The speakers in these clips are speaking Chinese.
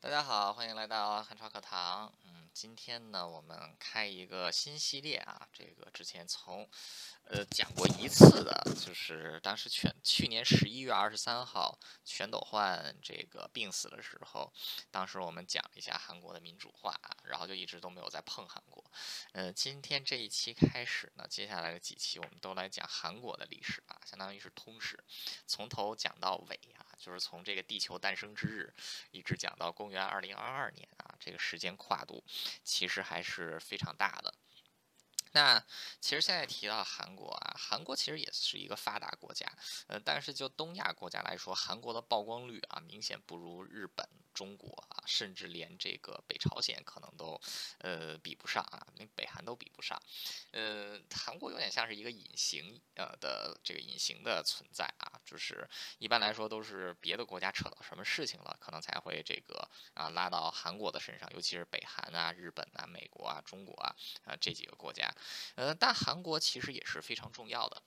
大家好，欢迎来到汉朝课堂。嗯，今天呢，我们开一个新系列啊。这个之前从呃讲过一次的，就是当时全去年十一月二十三号全斗焕这个病死的时候，当时我们讲了一下韩国的民主化，然后就一直都没有再碰韩国。呃，今天这一期开始呢，接下来的几期我们都来讲韩国的历史啊，相当于是通史，从头讲到尾啊。就是从这个地球诞生之日，一直讲到公元二零二二年啊，这个时间跨度其实还是非常大的。那其实现在提到韩国啊，韩国其实也是一个发达国家，呃，但是就东亚国家来说，韩国的曝光率啊，明显不如日本。中国啊，甚至连这个北朝鲜可能都，呃，比不上啊，连北韩都比不上。呃，韩国有点像是一个隐形呃的这个隐形的存在啊，就是一般来说都是别的国家扯到什么事情了，可能才会这个啊拉到韩国的身上，尤其是北韩啊、日本啊、美国啊、中国啊啊这几个国家。呃，但韩国其实也是非常重要的。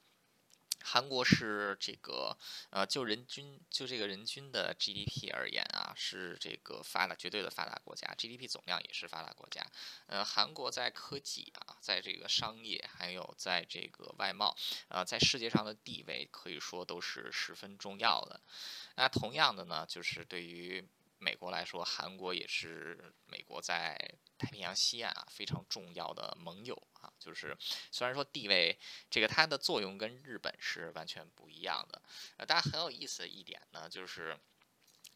韩国是这个，呃，就人均就这个人均的 GDP 而言啊，是这个发达绝对的发达国家，GDP 总量也是发达国家。呃，韩国在科技啊，在这个商业，还有在这个外贸，呃，在世界上的地位可以说都是十分重要的。那同样的呢，就是对于美国来说，韩国也是美国在太平洋西岸啊非常重要的盟友啊。就是虽然说地位这个它的作用跟日本是完全不一样的，呃，但很有意思的一点呢，就是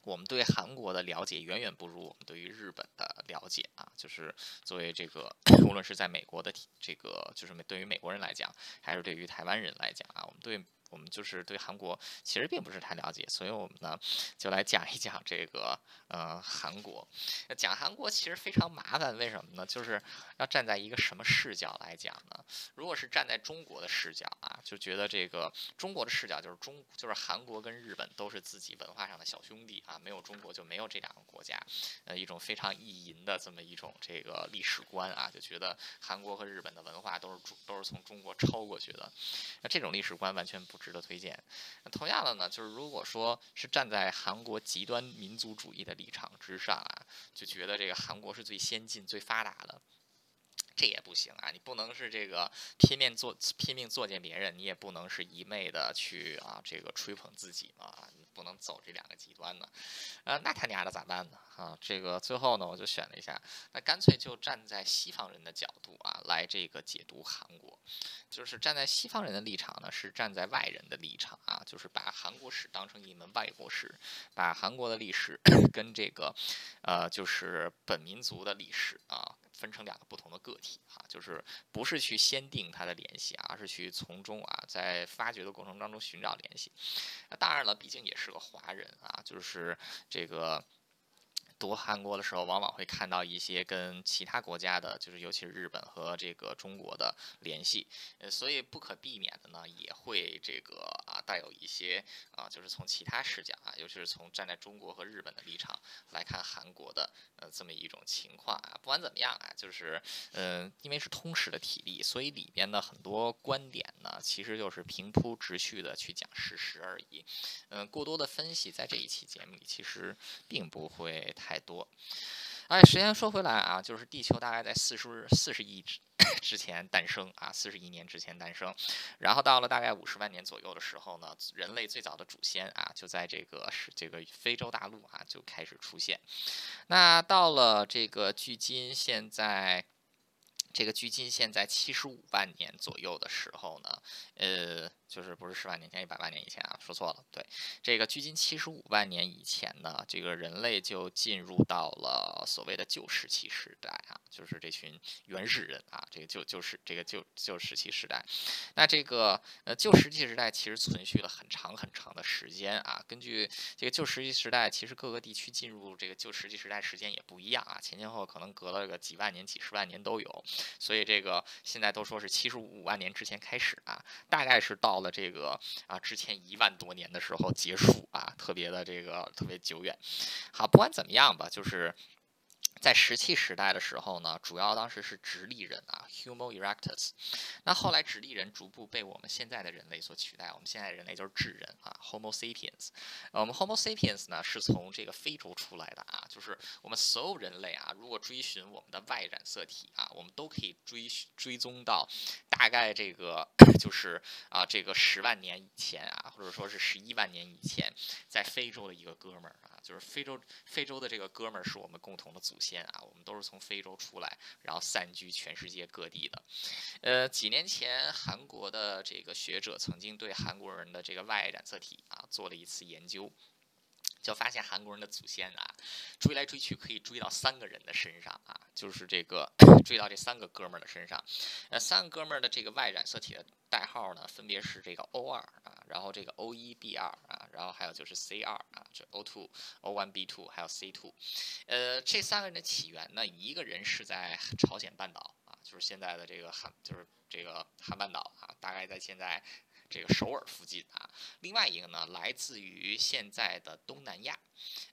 我们对韩国的了解远远不如我们对于日本的了解啊。就是作为这个，无论是在美国的这个，就是对于美国人来讲，还是对于台湾人来讲啊，我们对。我们就是对韩国其实并不是太了解，所以我们呢就来讲一讲这个呃韩国。讲韩国其实非常麻烦，为什么呢？就是要站在一个什么视角来讲呢？如果是站在中国的视角啊，就觉得这个中国的视角就是中就是韩国跟日本都是自己文化上的小兄弟啊，没有中国就没有这两个国家。呃，一种非常意淫的这么一种这个历史观啊，就觉得韩国和日本的文化都是都是从中国抄过去的。那这种历史观完全不。值得推荐。同样的呢，就是如果说是站在韩国极端民族主义的立场之上啊，就觉得这个韩国是最先进、最发达的，这也不行啊！你不能是这个拼命做、拼命作践别人，你也不能是一昧的去啊这个吹捧自己嘛。不能走这两个极端呢，呃，那他娘的咋办呢？啊，这个最后呢，我就选了一下，那干脆就站在西方人的角度啊，来这个解读韩国，就是站在西方人的立场呢，是站在外人的立场啊，就是把韩国史当成一门外国史，把韩国的历史 跟这个，呃，就是本民族的历史啊。分成两个不同的个体啊，就是不是去先定它的联系，而是去从中啊，在发掘的过程当中寻找联系。那当然了，毕竟也是个华人啊，就是这个。读韩国的时候，往往会看到一些跟其他国家的，就是尤其是日本和这个中国的联系，呃，所以不可避免的呢，也会这个啊带有一些啊，就是从其他视角啊，尤其是从站在中国和日本的立场来看韩国的呃这么一种情况啊。不管怎么样啊，就是嗯，因为是通史的体例，所以里边的很多观点呢，其实就是平铺直叙的去讲事实而已。嗯，过多的分析在这一期节目里其实并不会。太多，哎，时间说回来啊，就是地球大概在四十四十亿之之前诞生啊，四十亿年之前诞生，然后到了大概五十万年左右的时候呢，人类最早的祖先啊，就在这个是这个非洲大陆啊就开始出现，那到了这个距今现在。这个距今现在七十五万年左右的时候呢，呃，就是不是十万年前，一百万年以前啊，说错了。对，这个距今七十五万年以前呢，这个人类就进入到了所谓的旧石器时代啊，就是这群原始人啊，这个旧旧石这个旧旧石器时代。那这个呃旧石器时代其实存续了很长很长的时间啊。根据这个旧石器时代，其实各个地区进入这个旧石器时代时间也不一样啊，前前后可能隔了个几万年、几十万年都有。所以这个现在都说是七十五万年之前开始啊，大概是到了这个啊之前一万多年的时候结束啊，特别的这个特别久远。好，不管怎么样吧，就是。在石器时代的时候呢，主要当时是直立人啊，Homo erectus。那后来直立人逐步被我们现在的人类所取代，我们现在人类就是智人啊，Homo sapiens。呃，我们 Homo sapiens 呢是从这个非洲出来的啊，就是我们所有人类啊，如果追寻我们的 Y 染色体啊，我们都可以追追踪到大概这个 就是啊这个十万年以前啊，或者说是十一万年以前，在非洲的一个哥们儿啊，就是非洲非洲的这个哥们儿是我们共同的祖先啊，我们都是从非洲出来，然后散居全世界各地的。呃，几年前韩国的这个学者曾经对韩国人的这个 Y 染色体啊做了一次研究。就发现韩国人的祖先啊，追来追去可以追到三个人的身上啊，就是这个 追到这三个哥们儿的身上。呃，三个哥们儿的这个 Y 染色体的代号呢，分别是这个 O 二啊，然后这个 O 一 B 二啊，然后还有就是 C 二啊，这 O two O one B two 还有 C two。呃，这三个人的起源呢，一个人是在朝鲜半岛啊，就是现在的这个韩，就是这个韩半岛啊，大概在现在。这个首尔附近啊，另外一个呢，来自于现在的东南亚，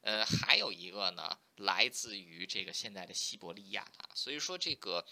呃，还有一个呢，来自于这个现在的西伯利亚啊，所以说这个。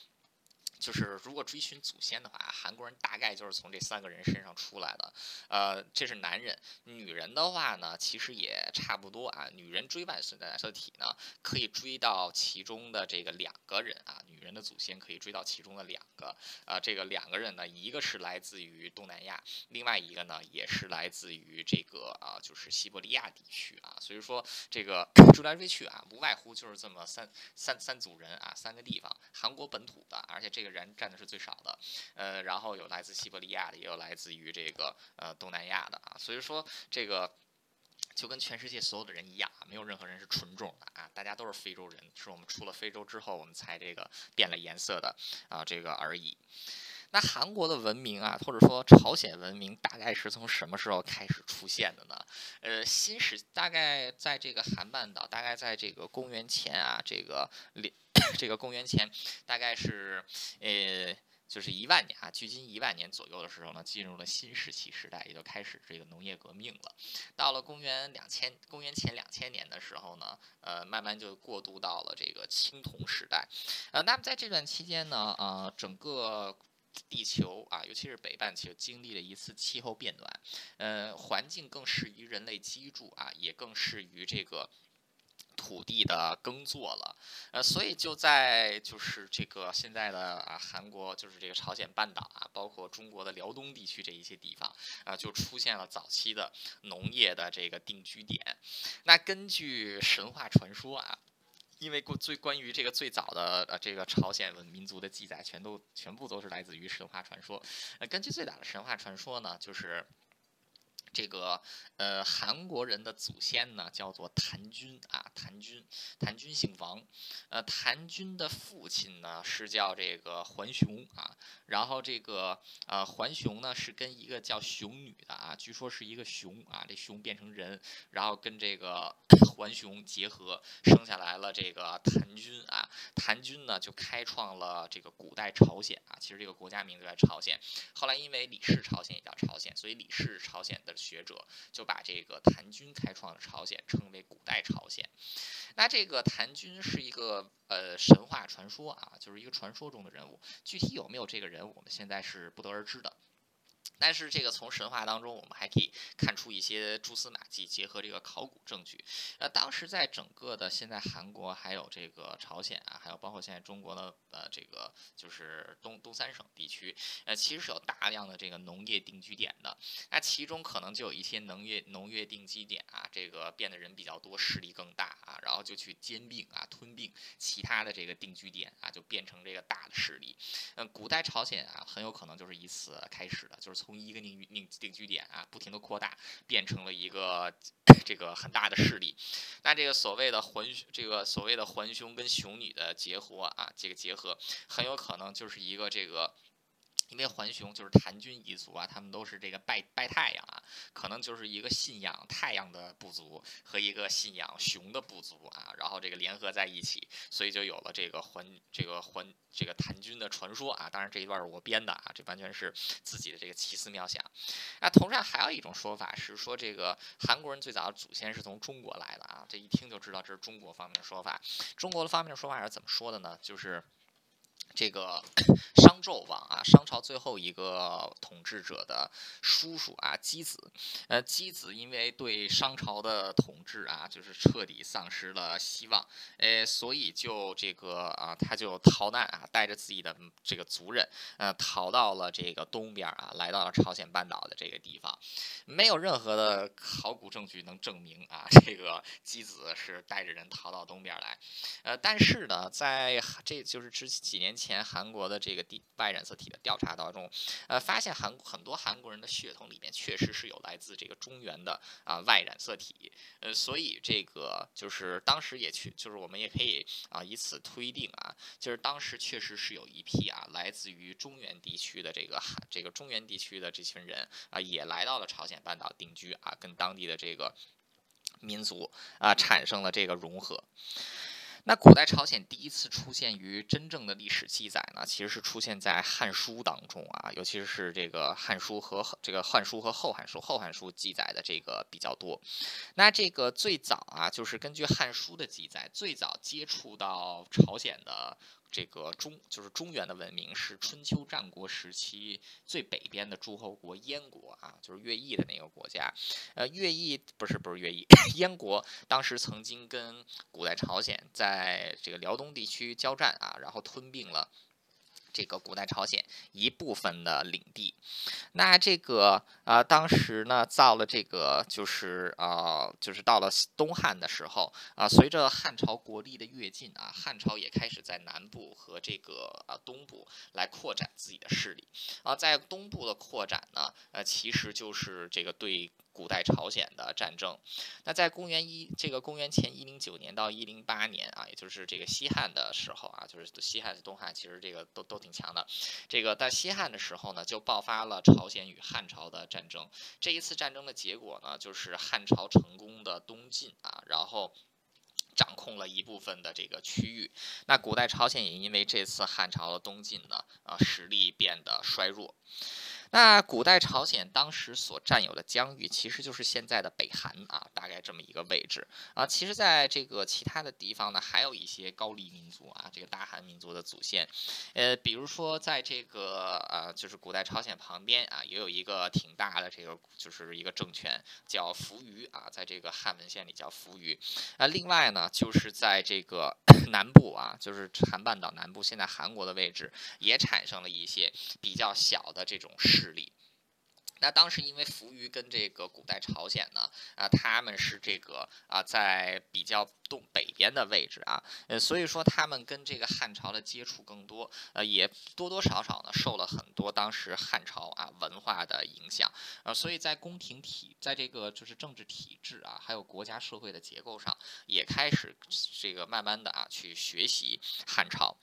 就是如果追寻祖先的话，韩国人大概就是从这三个人身上出来的。呃，这是男人，女人的话呢，其实也差不多啊。女人追外孙的染色体呢，可以追到其中的这个两个人啊。女人的祖先可以追到其中的两个呃。这个两个人呢，一个是来自于东南亚，另外一个呢，也是来自于这个啊，就是西伯利亚地区啊。所以说这个 追来追去啊，无外乎就是这么三三三组人啊，三个地方，韩国本土的，而且这个。人占的是最少的，呃，然后有来自西伯利亚的，也有来自于这个呃东南亚的啊，所以说这个就跟全世界所有的人一样啊，没有任何人是纯种的啊，大家都是非洲人，是我们出了非洲之后，我们才这个变了颜色的啊，这个而已。那韩国的文明啊，或者说朝鲜文明，大概是从什么时候开始出现的呢？呃，新石大概在这个韩半岛，大概在这个公元前啊，这个两这个公元前，大概是呃，就是一万年啊，距今一万年左右的时候呢，进入了新石器时代，也就开始这个农业革命了。到了公元两千，公元前两千年的时候呢，呃，慢慢就过渡到了这个青铜时代。呃，那么在这段期间呢，呃，整个地球啊，尤其是北半球经历了一次气候变暖，呃，环境更适于人类居住啊，也更适于这个土地的耕作了，呃，所以就在就是这个现在的啊韩国，就是这个朝鲜半岛啊，包括中国的辽东地区这一些地方啊，就出现了早期的农业的这个定居点。那根据神话传说啊。因为过最关于这个最早的呃这个朝鲜文民族的记载，全都全部都是来自于神话传说。呃，根据最早的神话传说呢，就是。这个呃，韩国人的祖先呢叫做谭军啊，谭军，谭军姓王，呃，谭军的父亲呢是叫这个桓雄啊，然后这个呃桓雄呢是跟一个叫熊女的啊，据说是一个熊啊，这熊变成人，然后跟这个 桓雄结合，生下来了这个谭军啊，谭军呢就开创了这个古代朝鲜啊，其实这个国家名字叫朝鲜，后来因为李氏朝鲜也叫朝鲜，所以李氏朝鲜的。学者就把这个谭军开创的朝鲜称为古代朝鲜。那这个谭军是一个呃神话传说啊，就是一个传说中的人物。具体有没有这个人，我们现在是不得而知的。但是这个从神话当中，我们还可以看出一些蛛丝马迹，结合这个考古证据。呃，当时在整个的现在韩国，还有这个朝鲜啊，还有包括现在中国的呃这个就是东东三省地区，呃，其实是有大量的这个农业定居点的。那其中可能就有一些农业农业定居点啊，这个变得人比较多，势力更大啊，然后就去兼并啊吞并其他的这个定居点啊，就变成这个大的势力。嗯，古代朝鲜啊，很有可能就是以此开始的，就是从。从一个定定定居点啊，不停的扩大，变成了一个这个很大的势力。那这个所谓的环，这个所谓的环兄跟雄女的结合啊，这个结合很有可能就是一个这个因为桓雄就是谭军一族啊，他们都是这个拜拜太阳啊，可能就是一个信仰太阳的部族和一个信仰熊的部族啊，然后这个联合在一起，所以就有了这个桓这个桓这个谭军的传说啊。当然这一段是我编的啊，这完全是自己的这个奇思妙想。啊，同时还有一种说法是说，这个韩国人最早的祖先是从中国来的啊，这一听就知道这是中国方面的说法。中国的方面的说法是怎么说的呢？就是。这个商纣王啊，商朝最后一个统治者的叔叔啊，箕子，呃，箕子因为对商朝的统治啊，就是彻底丧失了希望，呃，所以就这个啊，他就逃难啊，带着自己的这个族人，呃，逃到了这个东边啊，来到了朝鲜半岛的这个地方，没有任何的考古证据能证明啊，这个箕子是带着人逃到东边来，呃，但是呢，在这就是之几年。前韩国的这个地外染色体的调查当中，呃，发现韩很多韩国人的血统里面确实是有来自这个中原的啊外染色体，呃，所以这个就是当时也去，就是我们也可以啊以此推定啊，就是当时确实是有一批啊来自于中原地区的这个这个中原地区的这群人啊也来到了朝鲜半岛定居啊，跟当地的这个民族啊产生了这个融合。那古代朝鲜第一次出现于真正的历史记载呢，其实是出现在《汉书》当中啊，尤其是这个《汉书》和这个《汉书》和《后汉书》，《后汉书》记载的这个比较多。那这个最早啊，就是根据《汉书》的记载，最早接触到朝鲜的。这个中就是中原的文明是春秋战国时期最北边的诸侯国燕国啊，就是乐毅的那个国家。呃，乐毅不是不是乐毅，燕国当时曾经跟古代朝鲜在这个辽东地区交战啊，然后吞并了。这个古代朝鲜一部分的领地，那这个啊，当时呢造了这个，就是啊，就是到了东汉的时候啊，随着汉朝国力的跃进啊，汉朝也开始在南部和这个啊东部来扩展自己的势力啊，在东部的扩展呢，呃，其实就是这个对。古代朝鲜的战争，那在公元一这个公元前一零九年到一零八年啊，也就是这个西汉的时候啊，就是西汉、东汉其实这个都都挺强的。这个在西汉的时候呢，就爆发了朝鲜与汉朝的战争。这一次战争的结果呢，就是汉朝成功的东进啊，然后掌控了一部分的这个区域。那古代朝鲜也因为这次汉朝的东进呢，啊，实力变得衰弱。那古代朝鲜当时所占有的疆域，其实就是现在的北韩啊，大概这么一个位置啊。其实，在这个其他的地方呢，还有一些高丽民族啊，这个大韩民族的祖先，呃，比如说在这个呃，就是古代朝鲜旁边啊，也有一个挺大的这个，就是一个政权叫扶余啊，在这个汉文献里叫扶余啊。另外呢，就是在这个 南部啊，就是韩半岛南部，现在韩国的位置也产生了一些比较小的这种。势力。那当时因为扶余跟这个古代朝鲜呢，啊，他们是这个啊，在比较东北边的位置啊，呃，所以说他们跟这个汉朝的接触更多，呃，也多多少少呢受了很多当时汉朝啊文化的影响，呃，所以在宫廷体，在这个就是政治体制啊，还有国家社会的结构上，也开始这个慢慢的啊去学习汉朝。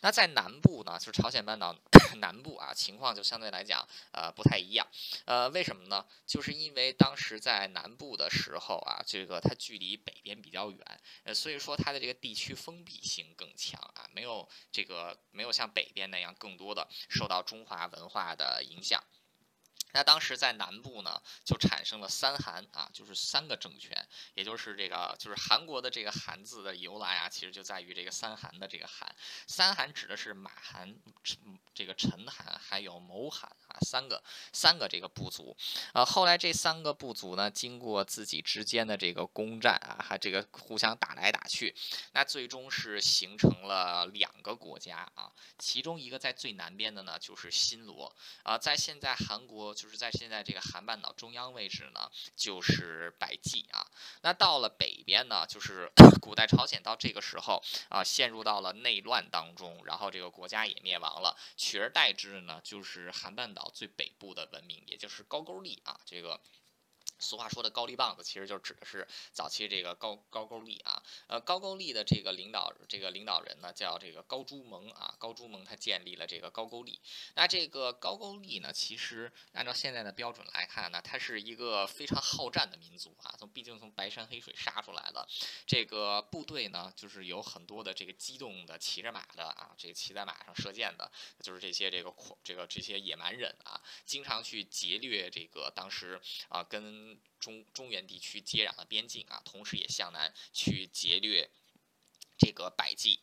那在南部呢，就是朝鲜半岛 南部啊，情况就相对来讲呃不太一样。呃，为什么呢？就是因为当时在南部的时候啊，这个它距离北边比较远，呃，所以说它的这个地区封闭性更强啊，没有这个没有像北边那样更多的受到中华文化的影响。那当时在南部呢，就产生了三韩啊，就是三个政权，也就是这个就是韩国的这个韩字的由来啊，其实就在于这个三韩的这个韩。三韩指的是马韩、这个陈韩还有谋韩啊，三个三个这个部族。呃，后来这三个部族呢，经过自己之间的这个攻战啊，还这个互相打来打去，那最终是形成了两个国家啊。其中一个在最南边的呢，就是新罗啊，在现在韩国。就是在现在这个韩半岛中央位置呢，就是百济啊。那到了北边呢，就是 古代朝鲜到这个时候啊，陷入到了内乱当中，然后这个国家也灭亡了，取而代之呢，就是韩半岛最北部的文明，也就是高句丽啊，这个。俗话说的高丽棒子，其实就指的是早期这个高高句丽啊，呃，高句丽的这个领导这个领导人呢叫这个高朱蒙啊，高朱蒙他建立了这个高句丽。那这个高句丽呢，其实按照现在的标准来看呢，它是一个非常好战的民族啊，从毕竟从白山黑水杀出来的，这个部队呢，就是有很多的这个机动的骑着马的啊，这个骑在马上射箭的，就是这些这个这个这些野蛮人啊，经常去劫掠这个当时啊跟中中原地区接壤的边境啊，同时也向南去劫掠这个百济。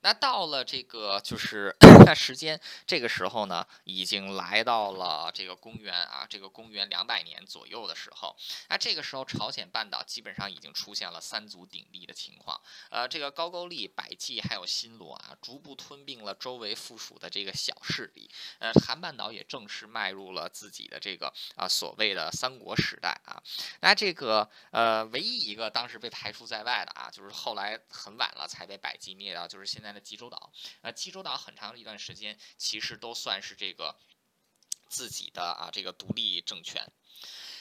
那到了这个就是那 时间，这个时候呢，已经来到了这个公元啊，这个公元两百年左右的时候。那这个时候，朝鲜半岛基本上已经出现了三足鼎立的情况。呃，这个高句丽、百济还有新罗啊，逐步吞并了周围附属的这个小势力。呃，韩半岛也正式迈入了自己的这个啊所谓的三国时代啊。那这个呃，唯一一个当时被排除在外的啊，就是后来很晚了才还被百济灭掉，就是现在。的济州岛，那，济州岛很长一段时间其实都算是这个自己的啊这个独立政权。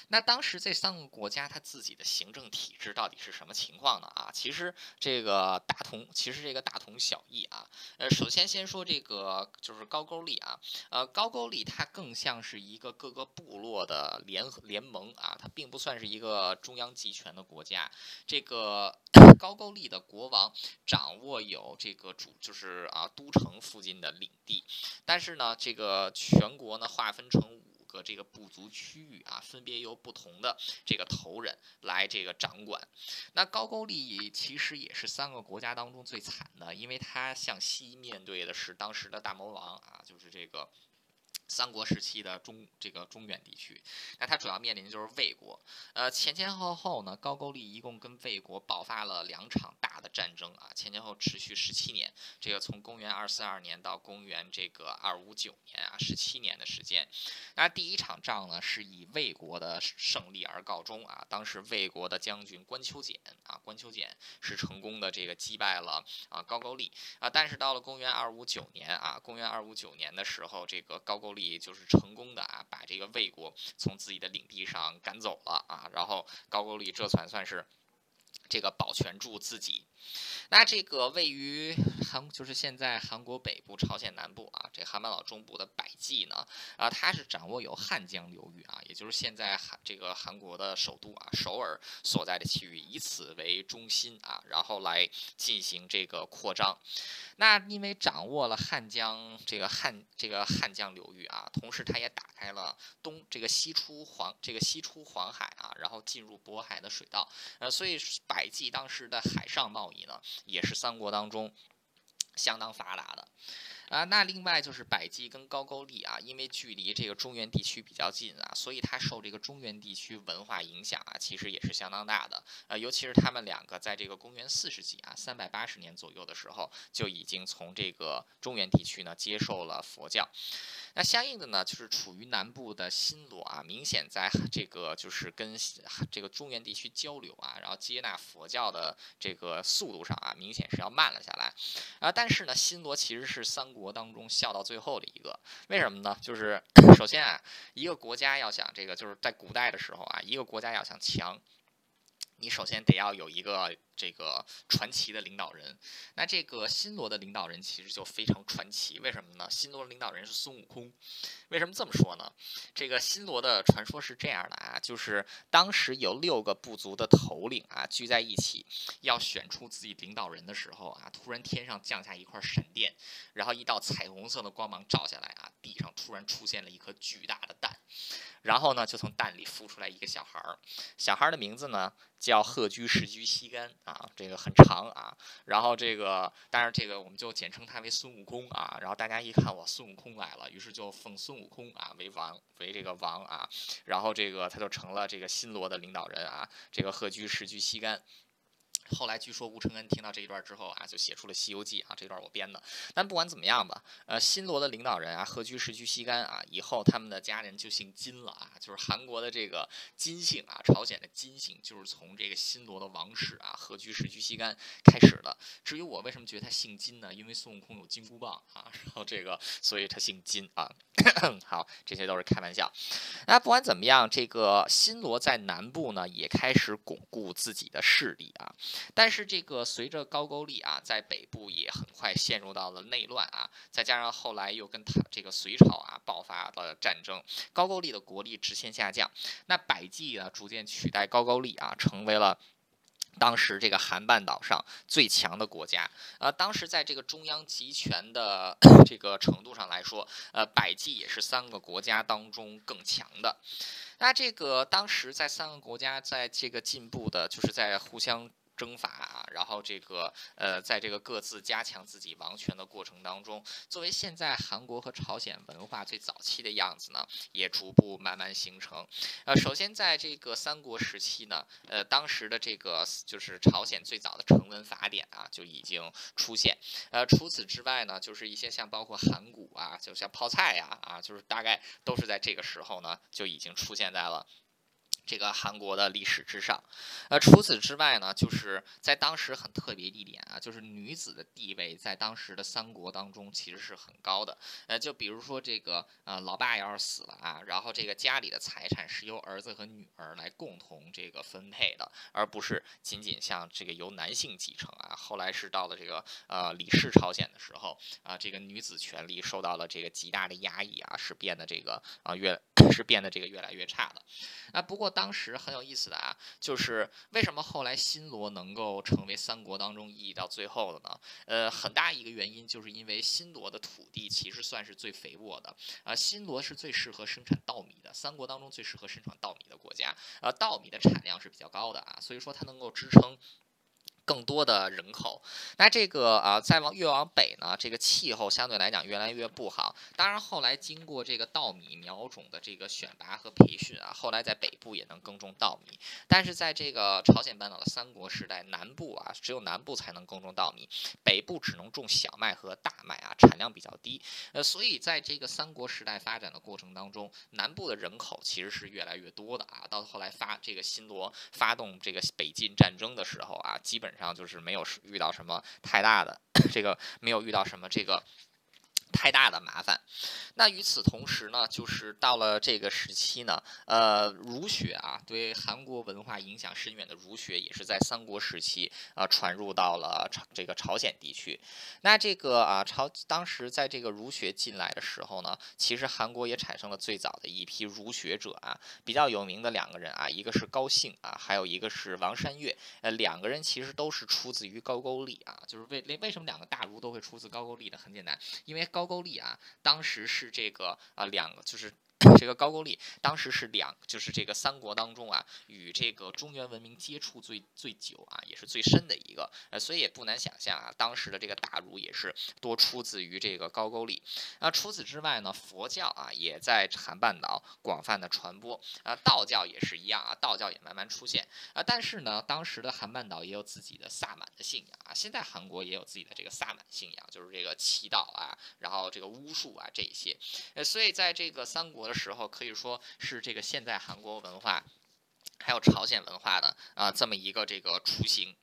那当时这三个国家它自己的行政体制到底是什么情况呢？啊，其实这个大同，其实这个大同小异啊。呃，首先先说这个就是高句丽啊，呃，高句丽它更像是一个各个部落的联合联盟啊，它并不算是一个中央集权的国家。这个 高句丽的国王掌握有这个主，就是啊都城附近的领地，但是呢，这个全国呢划分成五。个这个部族区域啊，分别由不同的这个头人来这个掌管。那高句丽其实也是三个国家当中最惨的，因为它向西面对的是当时的大魔王啊，就是这个。三国时期的中这个中原地区，那它主要面临的就是魏国。呃，前前后后呢，高句丽一共跟魏国爆发了两场大的战争啊，前前后持续十七年。这个从公元二四二年到公元这个二五九年啊，十七年的时间。那第一场仗呢，是以魏国的胜利而告终啊。当时魏国的将军关丘俭啊，关丘俭是成功的这个击败了啊高句丽啊。但是到了公元二五九年啊，公元二五九年的时候，这个高句力就是成功的啊，把这个魏国从自己的领地上赶走了啊，然后高句丽这才算是这个保全住自己。那这个位于韩，就是现在韩国北部、朝鲜南部啊，这韩半岛中部的百济呢，啊，它是掌握有汉江流域啊，也就是现在韩这个韩国的首都啊，首尔所在的区域，以此为中心啊，然后来进行这个扩张。那因为掌握了汉江这个汉这个汉江流域啊，同时它也打开了东这个西出黄这个西出黄海啊，然后进入渤海的水道，呃，所以百济当时的海上贸贸易呢，也是三国当中相当发达的。啊，那另外就是百济跟高句丽啊，因为距离这个中原地区比较近啊，所以它受这个中原地区文化影响啊，其实也是相当大的。呃，尤其是他们两个在这个公元四世纪啊，三百八十年左右的时候，就已经从这个中原地区呢接受了佛教。那相应的呢，就是处于南部的新罗啊，明显在这个就是跟这个中原地区交流啊，然后接纳佛教的这个速度上啊，明显是要慢了下来。啊，但是呢，新罗其实是三国当中笑到最后的一个，为什么呢？就是首先啊，一个国家要想这个，就是在古代的时候啊，一个国家要想强，你首先得要有一个。这个传奇的领导人，那这个新罗的领导人其实就非常传奇，为什么呢？新罗的领导人是孙悟空，为什么这么说呢？这个新罗的传说是这样的啊，就是当时有六个部族的头领啊聚在一起，要选出自己领导人的时候啊，突然天上降下一块闪电，然后一道彩虹色的光芒照下来啊，地上突然出现了一颗巨大的蛋，然后呢，就从蛋里孵出来一个小孩儿，小孩儿的名字呢叫鹤居石居西干。啊，这个很长啊，然后这个，但是这个我们就简称他为孙悟空啊。然后大家一看，我，孙悟空来了，于是就奉孙悟空啊为王，为这个王啊。然后这个他就成了这个新罗的领导人啊，这个贺居石居西干。后来据说吴承恩听到这一段之后啊，就写出了《西游记》啊，这段我编的。但不管怎么样吧，呃，新罗的领导人啊，何居石居西干啊，以后他们的家人就姓金了啊，就是韩国的这个金姓啊，朝鲜的金姓，就是从这个新罗的王室啊，何居石居西干开始的。至于我为什么觉得他姓金呢？因为孙悟空有金箍棒啊，然后这个，所以他姓金啊。好，这些都是开玩笑。那不管怎么样，这个新罗在南部呢，也开始巩固自己的势力啊。但是这个随着高句丽啊，在北部也很快陷入到了内乱啊，再加上后来又跟他这个隋朝啊爆发了战争，高句丽的国力直线下降。那百济呢，逐渐取代高句丽啊，成为了当时这个韩半岛上最强的国家。呃，当时在这个中央集权的 这个程度上来说，呃，百济也是三个国家当中更强的。那这个当时在三个国家在这个进步的，就是在互相。征伐啊，然后这个呃，在这个各自加强自己王权的过程当中，作为现在韩国和朝鲜文化最早期的样子呢，也逐步慢慢形成。呃，首先在这个三国时期呢，呃，当时的这个就是朝鲜最早的成文法典啊就已经出现。呃，除此之外呢，就是一些像包括函谷啊，就像泡菜呀啊，就是大概都是在这个时候呢就已经出现在了。这个韩国的历史之上，呃，除此之外呢，就是在当时很特别一点啊，就是女子的地位在当时的三国当中其实是很高的。呃，就比如说这个呃，老爸要是死了啊，然后这个家里的财产是由儿子和女儿来共同这个分配的，而不是仅仅像这个由男性继承啊。后来是到了这个呃李氏朝鲜的时候啊，这个女子权利受到了这个极大的压抑啊，是变得这个啊越 是变得这个越来越差的。啊，不过。当时很有意思的啊，就是为什么后来新罗能够成为三国当中意义到最后的呢？呃，很大一个原因就是因为新罗的土地其实算是最肥沃的啊，新罗是最适合生产稻米的，三国当中最适合生产稻米的国家，啊，稻米的产量是比较高的啊，所以说它能够支撑。更多的人口，那这个啊，再往越往北呢，这个气候相对来讲越来越不好。当然后来经过这个稻米苗种的这个选拔和培训啊，后来在北部也能耕种稻米。但是在这个朝鲜半岛的三国时代，南部啊只有南部才能耕种稻米，北部只能种小麦和大麦啊，产量比较低。呃，所以在这个三国时代发展的过程当中，南部的人口其实是越来越多的啊。到后来发这个新罗发动这个北进战争的时候啊，基本。然后就是没有遇到什么太大的这个，没有遇到什么这个。太大的麻烦。那与此同时呢，就是到了这个时期呢，呃，儒学啊，对韩国文化影响深远的儒学，也是在三国时期啊传入到了朝这个朝鲜地区。那这个啊朝当时在这个儒学进来的时候呢，其实韩国也产生了最早的一批儒学者啊，比较有名的两个人啊，一个是高兴啊，还有一个是王山岳。呃，两个人其实都是出自于高句丽啊，就是为为什么两个大儒都会出自高句丽呢？很简单，因为高句丽啊，当时是这个啊，两个就是。这个高句丽当时是两，就是这个三国当中啊，与这个中原文明接触最最久啊，也是最深的一个，呃，所以也不难想象啊，当时的这个大儒也是多出自于这个高句丽。那除此之外呢，佛教啊也在韩半岛广泛的传播，啊，道教也是一样啊，道教也慢慢出现啊。但是呢，当时的韩半岛也有自己的萨满的信仰啊，现在韩国也有自己的这个萨满信仰，就是这个祈祷啊，然后这个巫术啊这一些，呃，所以在这个三国。的时候可以说是这个现代韩国文化，还有朝鲜文化的啊这么一个这个雏形。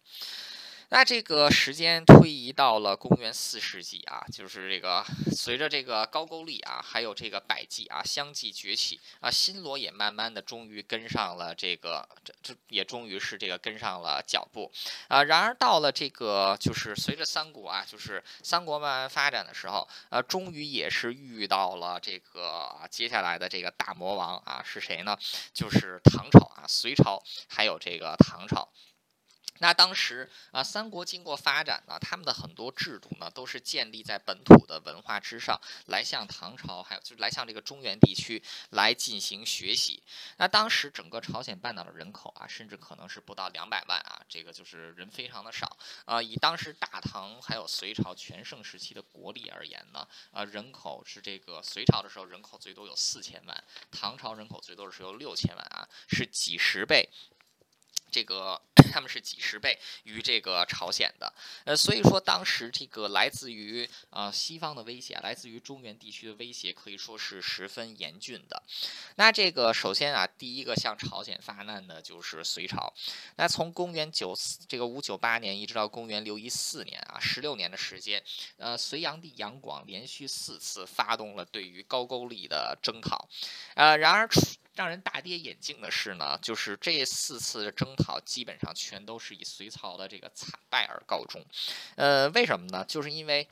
那这个时间推移到了公元四世纪啊，就是这个随着这个高句丽啊，还有这个百济啊相继崛起啊，新罗也慢慢的终于跟上了这个，这这也终于是这个跟上了脚步啊。然而到了这个就是随着三国啊，就是三国慢慢发展的时候，呃，终于也是遇到了这个接下来的这个大魔王啊，是谁呢？就是唐朝啊，隋朝还有这个唐朝。那当时啊，三国经过发展呢，他们的很多制度呢，都是建立在本土的文化之上，来向唐朝，还有就是来向这个中原地区来进行学习。那当时整个朝鲜半岛的人口啊，甚至可能是不到两百万啊，这个就是人非常的少啊。以当时大唐还有隋朝全盛时期的国力而言呢，啊，人口是这个隋朝的时候人口最多有四千万，唐朝人口最多的时候六千万啊，是几十倍。这个他们是几十倍于这个朝鲜的，呃，所以说当时这个来自于啊西方的威胁，来自于中原地区的威胁，可以说是十分严峻的。那这个首先啊，第一个向朝鲜发难的就是隋朝。那从公元九四这个五九八年一直到公元六一四年啊，十六年的时间，呃，隋炀帝杨广连续四次发动了对于高句丽的征讨，呃，然而。让人大跌眼镜的是呢，就是这四次的征讨基本上全都是以隋朝的这个惨败而告终。呃，为什么呢？就是因为。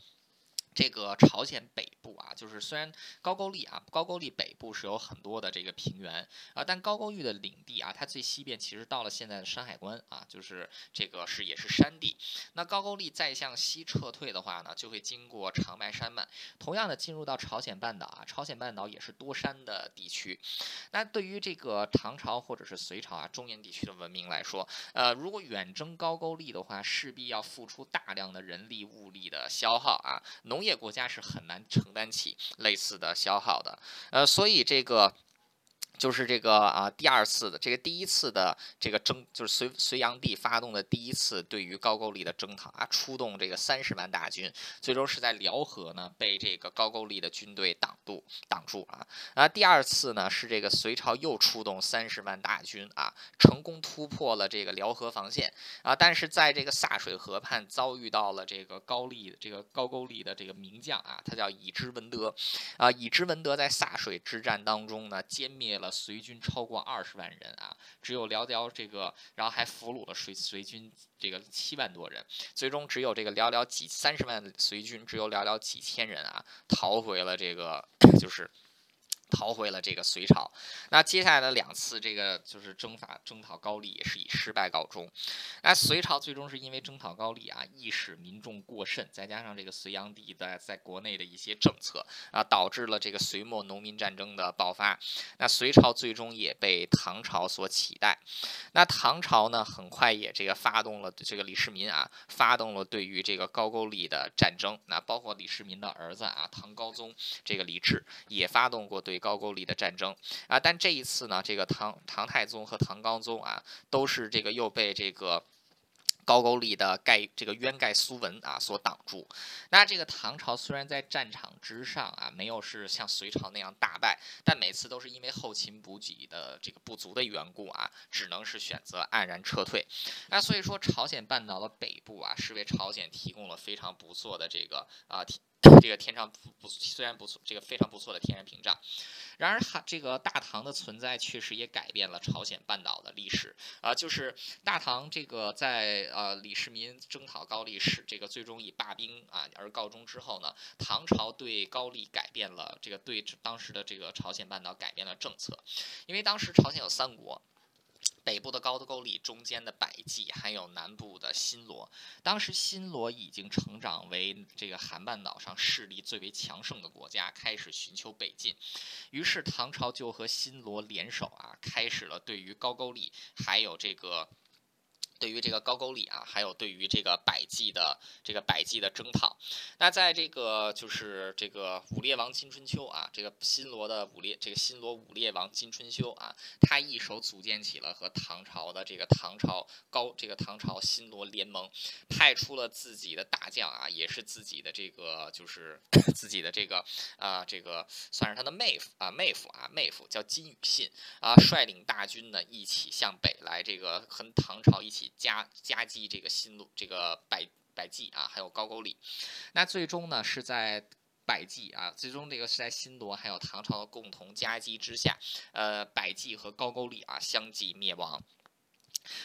这个朝鲜北部啊，就是虽然高句丽啊，高句丽北部是有很多的这个平原啊，但高句丽的领地啊，它最西边其实到了现在的山海关啊，就是这个是也是山地。那高句丽再向西撤退的话呢，就会经过长白山脉，同样的进入到朝鲜半岛啊，朝鲜半岛也是多山的地区。那对于这个唐朝或者是隋朝啊，中原地区的文明来说，呃，如果远征高句丽的话，势必要付出大量的人力物力的消耗啊，农。工业国家是很难承担起类似的消耗的，呃，所以这个。就是这个啊，第二次的这个第一次的这个征，就是隋隋炀帝发动的第一次对于高句丽的征讨啊，出动这个三十万大军，最终是在辽河呢被这个高句丽的军队挡住挡住啊。啊，第二次呢是这个隋朝又出动三十万大军啊，成功突破了这个辽河防线啊，但是在这个柞水河畔遭遇到了这个高丽这个高句丽的这个名将啊，他叫乙支文德啊，乙支文德在柞水之战当中呢歼灭了。随军超过二十万人啊，只有寥寥这个，然后还俘虏了随随军这个七万多人，最终只有这个寥寥几三十万的随军，只有寥寥几千人啊，逃回了这个 就是。逃回了这个隋朝，那接下来的两次这个就是征伐征讨高丽也是以失败告终。那隋朝最终是因为征讨高丽啊，意使民众过甚，再加上这个隋炀帝在在国内的一些政策啊，导致了这个隋末农民战争的爆发。那隋朝最终也被唐朝所取代。那唐朝呢，很快也这个发动了这个李世民啊，发动了对于这个高句丽的战争。那包括李世民的儿子啊，唐高宗这个李治也发动过对。高句丽的战争啊，但这一次呢，这个唐唐太宗和唐高宗啊，都是这个又被这个高句丽的盖这个渊盖苏文啊所挡住。那这个唐朝虽然在战场之上啊，没有是像隋朝那样大败，但每次都是因为后勤补给的这个不足的缘故啊，只能是选择黯然撤退。那所以说，朝鲜半岛的北部啊，是为朝鲜提供了非常不错的这个啊。这个天上不不虽然不错，这个非常不错的天然屏障，然而哈这个大唐的存在确实也改变了朝鲜半岛的历史啊，就是大唐这个在呃李世民征讨高丽时，这个最终以罢兵啊而告终之后呢，唐朝对高丽改变了这个对当时的这个朝鲜半岛改变了政策，因为当时朝鲜有三国。北部的高句丽，中间的百济，还有南部的新罗。当时新罗已经成长为这个韩半岛上势力最为强盛的国家，开始寻求北进。于是唐朝就和新罗联手啊，开始了对于高句丽还有这个。对于这个高句丽啊，还有对于这个百济的这个百济的征讨，那在这个就是这个武烈王金春秋啊，这个新罗的武烈这个新罗武烈王金春秋啊，他一手组建起了和唐朝的这个唐朝高这个唐朝新罗联盟，派出了自己的大将啊，也是自己的这个就是 自己的这个啊这个算是他的妹夫啊妹夫啊妹夫叫金宇信啊，率领大军呢一起向北来，这个和唐朝一起。夹夹击这个新路这个百百济啊，还有高句丽，那最终呢是在百济啊，最终这个是在新罗还有唐朝的共同夹击之下，呃，百济和高句丽啊相继灭亡。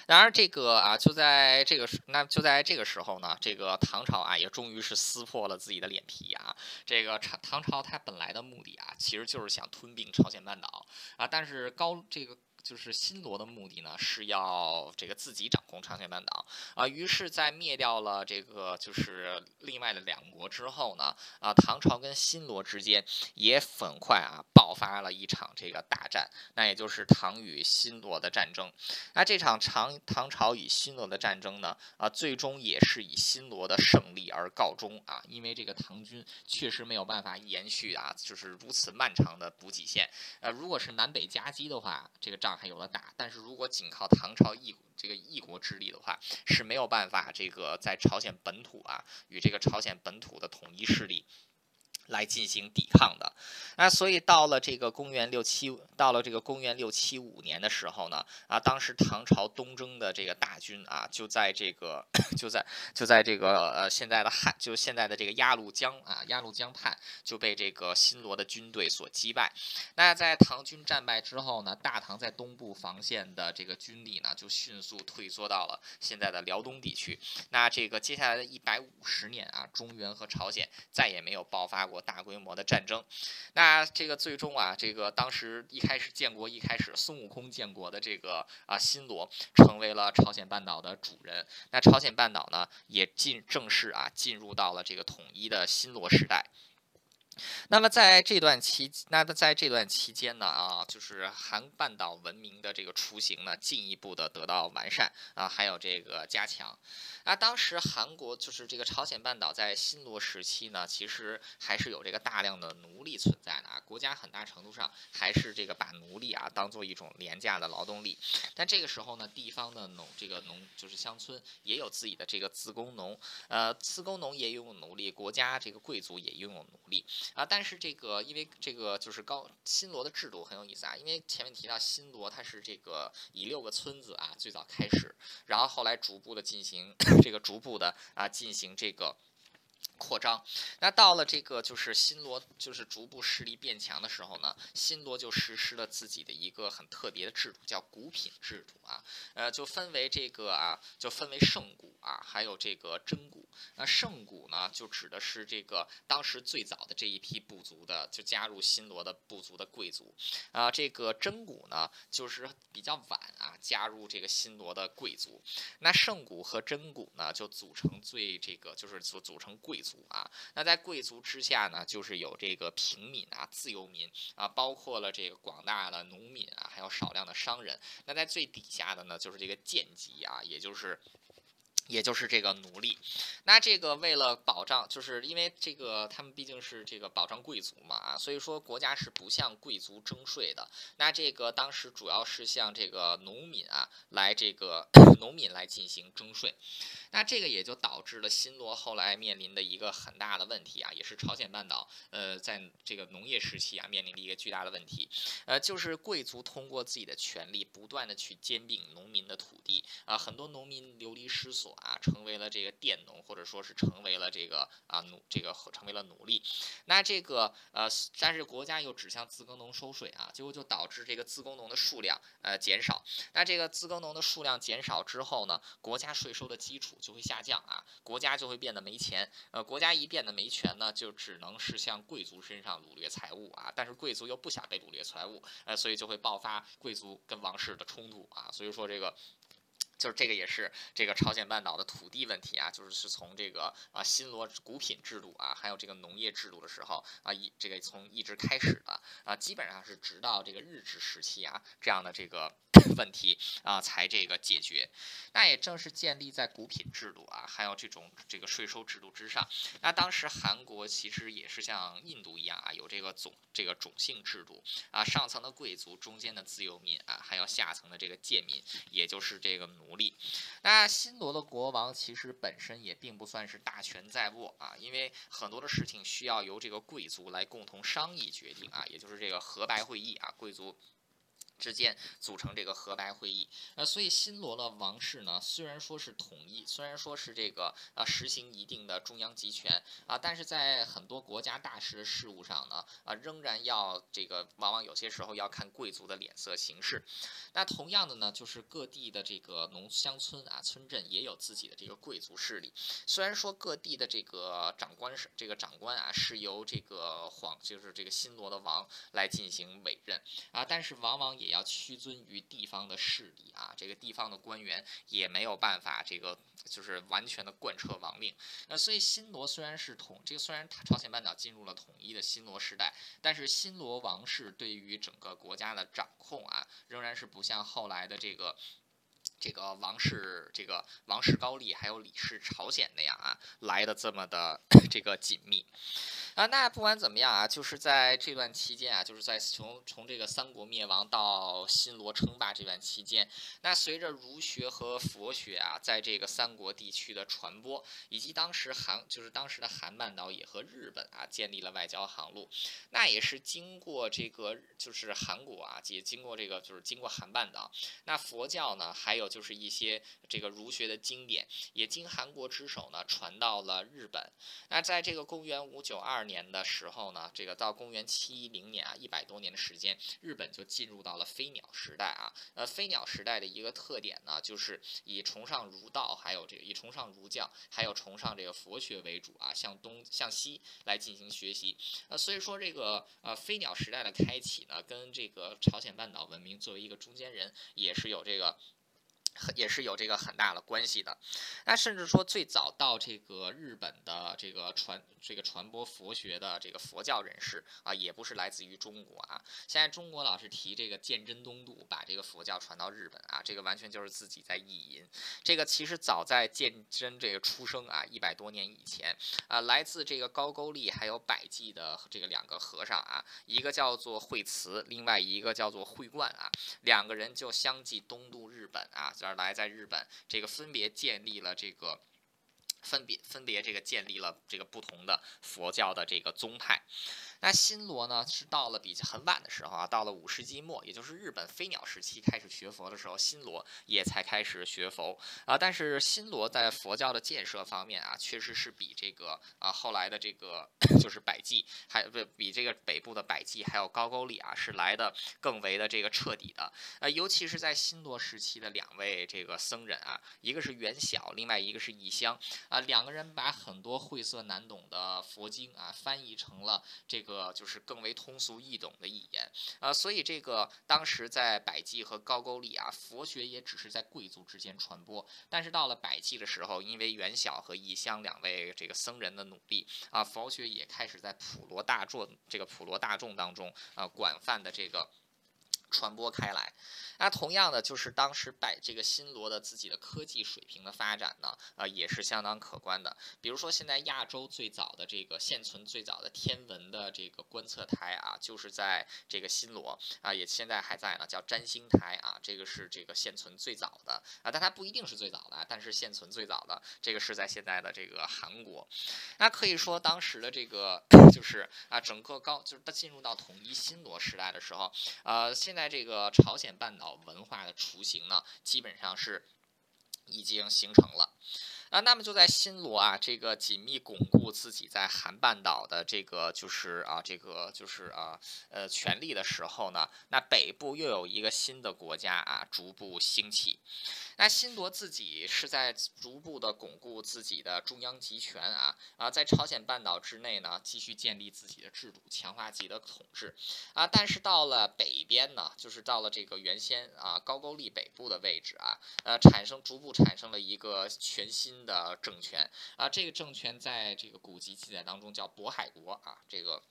然而这个啊，就在这个时，那就在这个时候呢，这个唐朝啊也终于是撕破了自己的脸皮啊。这个唐唐朝它本来的目的啊，其实就是想吞并朝鲜半岛啊，但是高这个。就是新罗的目的呢，是要这个自己掌控朝鲜半岛啊。于是，在灭掉了这个就是另外的两国之后呢，啊，唐朝跟新罗之间也很快啊爆发了一场这个大战，那也就是唐与新罗的战争。那这场唐唐朝与新罗的战争呢，啊，最终也是以新罗的胜利而告终啊。因为这个唐军确实没有办法延续啊，就是如此漫长的补给线。呃，如果是南北夹击的话，这个仗。还有的打，但是如果仅靠唐朝一这个一国之力的话，是没有办法这个在朝鲜本土啊与这个朝鲜本土的统一势力。来进行抵抗的，那所以到了这个公元六七，到了这个公元六七五年的时候呢，啊，当时唐朝东征的这个大军啊，就在这个就在就在这个呃现在的汉，就现在的这个鸭绿江啊，鸭绿江畔就被这个新罗的军队所击败。那在唐军战败之后呢，大唐在东部防线的这个军力呢，就迅速退缩到了现在的辽东地区。那这个接下来的一百五十年啊，中原和朝鲜再也没有爆发过。大规模的战争，那这个最终啊，这个当时一开始建国一开始，孙悟空建国的这个啊新罗成为了朝鲜半岛的主人。那朝鲜半岛呢，也进正式啊进入到了这个统一的新罗时代。那么在这段期，那在这段期间呢，啊，就是韩半岛文明的这个雏形呢，进一步的得到完善啊，还有这个加强。那当时韩国就是这个朝鲜半岛在新罗时期呢，其实还是有这个大量的奴隶存在的啊，国家很大程度上还是这个把奴隶啊当做一种廉价的劳动力。但这个时候呢，地方的农这个农就是乡村也有自己的这个自工农，呃，自工农也拥有奴隶，国家这个贵族也拥有奴隶。啊，但是这个因为这个就是高新罗的制度很有意思啊，因为前面提到新罗它是这个以六个村子啊最早开始，然后后来逐步的进行这个逐步的啊进行这个。扩张，那到了这个就是新罗就是逐步势力变强的时候呢，新罗就实施了自己的一个很特别的制度，叫古品制度啊，呃，就分为这个啊，就分为圣古啊，还有这个真古。那圣古呢，就指的是这个当时最早的这一批部族的，就加入新罗的部族的贵族啊。这个真古呢，就是比较晚啊加入这个新罗的贵族。那圣古和真古呢，就组成最这个就是组组成。贵族啊，那在贵族之下呢，就是有这个平民啊、自由民啊，包括了这个广大的农民啊，还有少量的商人。那在最底下的呢，就是这个贱籍啊，也就是。也就是这个奴隶，那这个为了保障，就是因为这个他们毕竟是这个保障贵族嘛啊，所以说国家是不向贵族征税的。那这个当时主要是向这个农民啊来这个 农民来进行征税。那这个也就导致了新罗后来面临的一个很大的问题啊，也是朝鲜半岛呃在这个农业时期啊面临的一个巨大的问题，呃就是贵族通过自己的权力不断的去兼并农民的土地啊，很多农民流离失所。啊，成为了这个佃农，或者说是成为了这个啊奴，这个成为了奴隶。那这个呃，但是国家又指向自耕农收税啊，结果就导致这个自耕农的数量呃减少。那这个自耕农的数量减少之后呢，国家税收的基础就会下降啊，国家就会变得没钱。呃，国家一变得没钱呢，就只能是向贵族身上掳掠财物啊。但是贵族又不想被掳掠财物，呃，所以就会爆发贵族跟王室的冲突啊。所以说这个。就是这个也是这个朝鲜半岛的土地问题啊，就是是从这个啊新罗古品制度啊，还有这个农业制度的时候啊，一这个从一直开始的。啊，基本上是直到这个日治时期啊这样的这个 问题啊才这个解决。那也正是建立在古品制度啊，还有这种这个税收制度之上。那当时韩国其实也是像印度一样啊，有这个总这个种姓制度啊，上层的贵族，中间的自由民啊，还有下层的这个贱民，也就是这个。奴隶，那新罗的国王其实本身也并不算是大权在握啊，因为很多的事情需要由这个贵族来共同商议决定啊，也就是这个和白会议啊，贵族。之间组成这个和白会议，呃，所以新罗的王室呢，虽然说是统一，虽然说是这个呃实行一定的中央集权啊，但是在很多国家大事的事务上呢，啊，仍然要这个往往有些时候要看贵族的脸色行事。那同样的呢，就是各地的这个农乡村啊、村镇也有自己的这个贵族势力。虽然说各地的这个长官是这个长官啊，是由这个皇就是这个新罗的王来进行委任啊，但是往往也。也要屈尊于地方的势力啊，这个地方的官员也没有办法，这个就是完全的贯彻王令。那所以新罗虽然是统，这个虽然朝鲜半岛进入了统一的新罗时代，但是新罗王室对于整个国家的掌控啊，仍然是不像后来的这个这个王室，这个王室高丽还有李氏朝鲜那样啊来的这么的 这个紧密。啊，那不管怎么样啊，就是在这段期间啊，就是在从从这个三国灭亡到新罗称霸这段期间，那随着儒学和佛学啊，在这个三国地区的传播，以及当时韩就是当时的韩半岛也和日本啊建立了外交航路，那也是经过这个就是韩国啊，也经过这个就是经过韩半岛，那佛教呢，还有就是一些这个儒学的经典，也经韩国之手呢传到了日本。那在这个公元五九二。年的时候呢，这个到公元七一零年啊，一百多年的时间，日本就进入到了飞鸟时代啊。呃，飞鸟时代的一个特点呢，就是以崇尚儒道，还有这个以崇尚儒教，还有崇尚这个佛学为主啊，向东向西来进行学习。呃，所以说这个呃飞鸟时代的开启呢，跟这个朝鲜半岛文明作为一个中间人，也是有这个。也是有这个很大的关系的，那甚至说最早到这个日本的这个传这个传播佛学的这个佛教人士啊，也不是来自于中国啊。现在中国老是提这个鉴真东渡，把这个佛教传到日本啊，这个完全就是自己在意淫。这个其实早在鉴真这个出生啊，一百多年以前啊，来自这个高句丽还有百济的这个两个和尚啊，一个叫做惠慈，另外一个叫做惠冠啊，两个人就相继东渡日本啊。而来在日本，这个分别建立了这个，分别分别这个建立了这个不同的佛教的这个宗派。那新罗呢，是到了比较很晚的时候啊，到了五世纪末，也就是日本飞鸟时期开始学佛的时候，新罗也才开始学佛啊。但是新罗在佛教的建设方面啊，确实是比这个啊后来的这个 就是百济，还不比这个北部的百济还有高句丽啊，是来的更为的这个彻底的。呃，尤其是在新罗时期的两位这个僧人啊，一个是元晓，另外一个是义香啊，两个人把很多晦涩难懂的佛经啊翻译成了这。个个就是更为通俗易懂的语言，啊，所以这个当时在百济和高句丽啊，佛学也只是在贵族之间传播。但是到了百济的时候，因为元晓和义乡两位这个僧人的努力啊，佛学也开始在普罗大众这个普罗大众当中啊，广泛的这个。传播开来，那同样的就是当时百这个新罗的自己的科技水平的发展呢，呃也是相当可观的。比如说现在亚洲最早的这个现存最早的天文的这个观测台啊，就是在这个新罗啊，也现在还在呢，叫占星台啊，这个是这个现存最早的啊，但它不一定是最早的，但是现存最早的这个是在现在的这个韩国。那可以说当时的这个 就是啊，整个高就是它进入到统一新罗时代的时候，呃现在这个朝鲜半岛文化的雏形呢，基本上是已经形成了。啊，那么就在新罗啊，这个紧密巩固自己在韩半岛的这个就是啊，这个就是啊，呃，权力的时候呢，那北部又有一个新的国家啊，逐步兴起。那新罗自己是在逐步的巩固自己的中央集权啊啊，在朝鲜半岛之内呢，继续建立自己的制度，强化自己的统治啊。但是到了北边呢，就是到了这个原先啊高句丽北部的位置啊，呃，产生逐步产生了一个全新的政权啊。这个政权在这个古籍记载当中叫渤海国啊，这个。